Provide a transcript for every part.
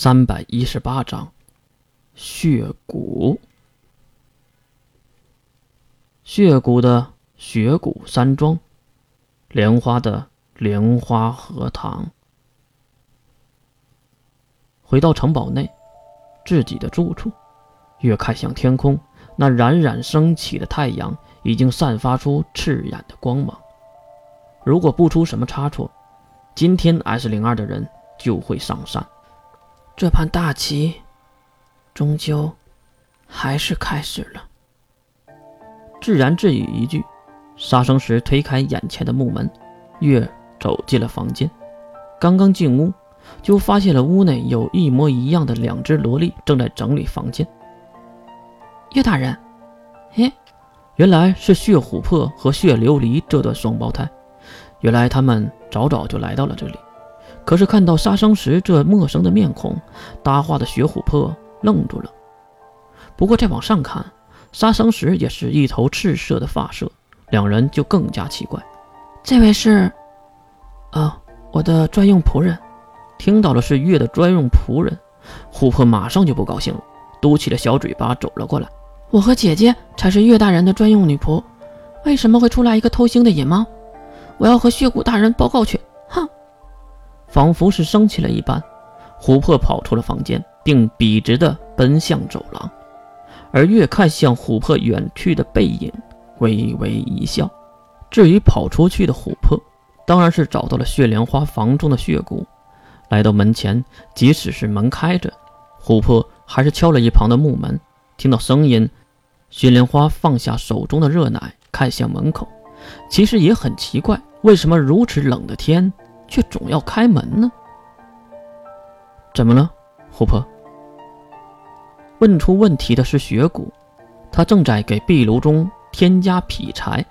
三百一十八章，血骨。血骨的血骨山庄，莲花的莲花荷塘。回到城堡内，自己的住处，越看向天空，那冉冉升起的太阳已经散发出刺眼的光芒。如果不出什么差错，今天 S 零二的人就会上山。这盘大棋，终究还是开始了。自言自语一句，杀生石推开眼前的木门，月走进了房间。刚刚进屋，就发现了屋内有一模一样的两只萝莉正在整理房间。岳大人，嘿，原来是血琥珀和血琉璃这对双胞胎。原来他们早早就来到了这里。可是看到杀生石这陌生的面孔，搭话的雪琥珀愣住了。不过再往上看，杀生石也是一头赤色的发色，两人就更加奇怪。这位是？啊，我的专用仆人。听到了是月的专用仆人，琥珀马上就不高兴了，嘟起了小嘴巴走了过来。我和姐姐才是岳大人的专用女仆，为什么会出来一个偷腥的野猫？我要和血骨大人报告去。仿佛是生气了一般，琥珀跑出了房间，并笔直地奔向走廊。而月看向琥珀远去的背影，微微一笑。至于跑出去的琥珀，当然是找到了血莲花房中的血骨。来到门前，即使是门开着，琥珀还是敲了一旁的木门。听到声音，血莲花放下手中的热奶，看向门口。其实也很奇怪，为什么如此冷的天？却总要开门呢？怎么了，琥珀？问出问题的是雪谷，他正在给壁炉中添加劈柴。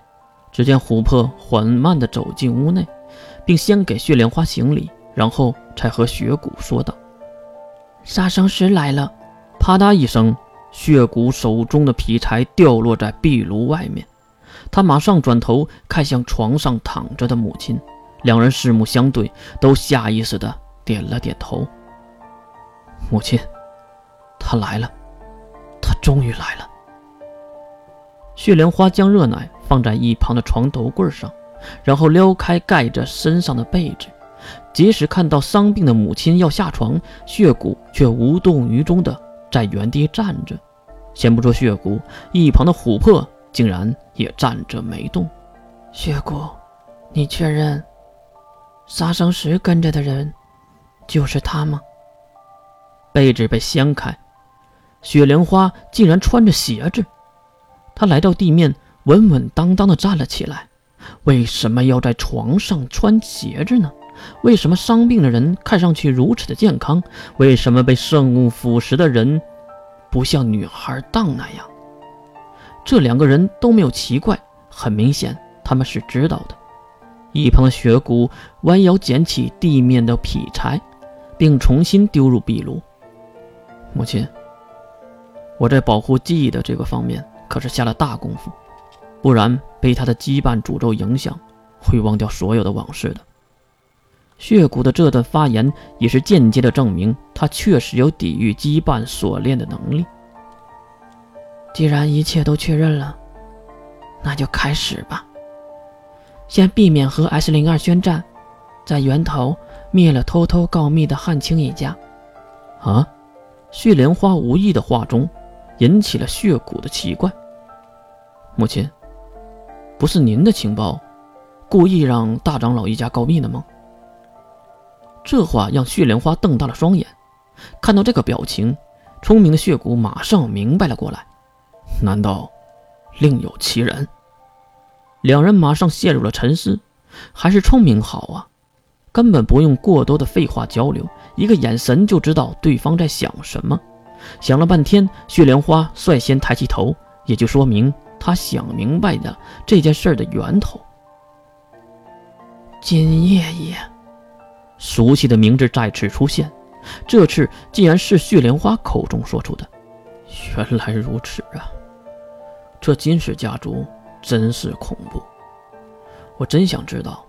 只见琥珀缓慢地走进屋内，并先给血莲花行礼，然后才和雪谷说道：“杀生石来了。”啪嗒一声，血谷手中的劈柴掉落在壁炉外面。他马上转头看向床上躺着的母亲。两人四目相对，都下意识地点了点头。母亲，他来了，他终于来了。血莲花将热奶放在一旁的床头柜上，然后撩开盖着身上的被子。即使看到伤病的母亲要下床，血骨却无动于衷地在原地站着。先不说血骨，一旁的琥珀竟然也站着没动。血骨，你确认？杀生石跟着的人，就是他吗？被子被掀开，雪莲花竟然穿着鞋子。他来到地面，稳稳当当的站了起来。为什么要在床上穿鞋子呢？为什么伤病的人看上去如此的健康？为什么被圣物腐蚀的人不像女孩荡那样？这两个人都没有奇怪，很明显他们是知道的。一旁的雪谷弯腰捡起地面的劈柴，并重新丢入壁炉。母亲，我在保护记忆的这个方面可是下了大功夫，不然被他的羁绊诅咒影响，会忘掉所有的往事的。血骨的这段发言也是间接的证明，他确实有抵御羁绊锁链的能力。既然一切都确认了，那就开始吧。先避免和 S 零二宣战，在源头灭了偷偷告密的汉卿一家。啊！血莲花无意的话中，引起了血骨的奇怪。母亲，不是您的情报，故意让大长老一家告密的吗？这话让血莲花瞪大了双眼。看到这个表情，聪明的血骨马上明白了过来。难道另有其人？两人马上陷入了沉思，还是聪明好啊，根本不用过多的废话交流，一个眼神就知道对方在想什么。想了半天，血莲花率先抬起头，也就说明他想明白的这件事的源头。金爷爷，熟悉的名字再次出现，这次竟然是血莲花口中说出的。原来如此啊，这金氏家族。真是恐怖！我真想知道，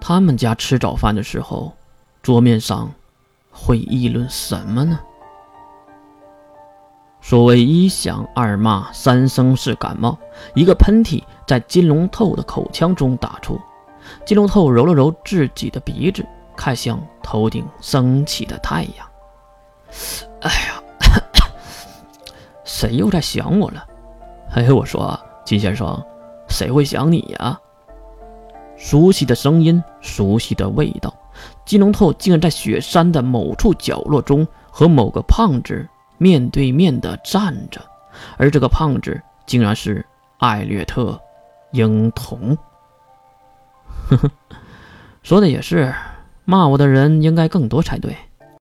他们家吃早饭的时候，桌面上会议论什么呢？所谓一响二骂三声是感冒，一个喷嚏在金龙透的口腔中打出。金龙透揉了揉自己的鼻子，看向头顶升起的太阳。哎呀，谁又在想我了？哎，我说金先生，谁会想你呀？熟悉的声音，熟悉的味道。金龙透竟然在雪山的某处角落中和某个胖子面对面的站着，而这个胖子竟然是艾略特·婴童。呵呵，说的也是，骂我的人应该更多才对。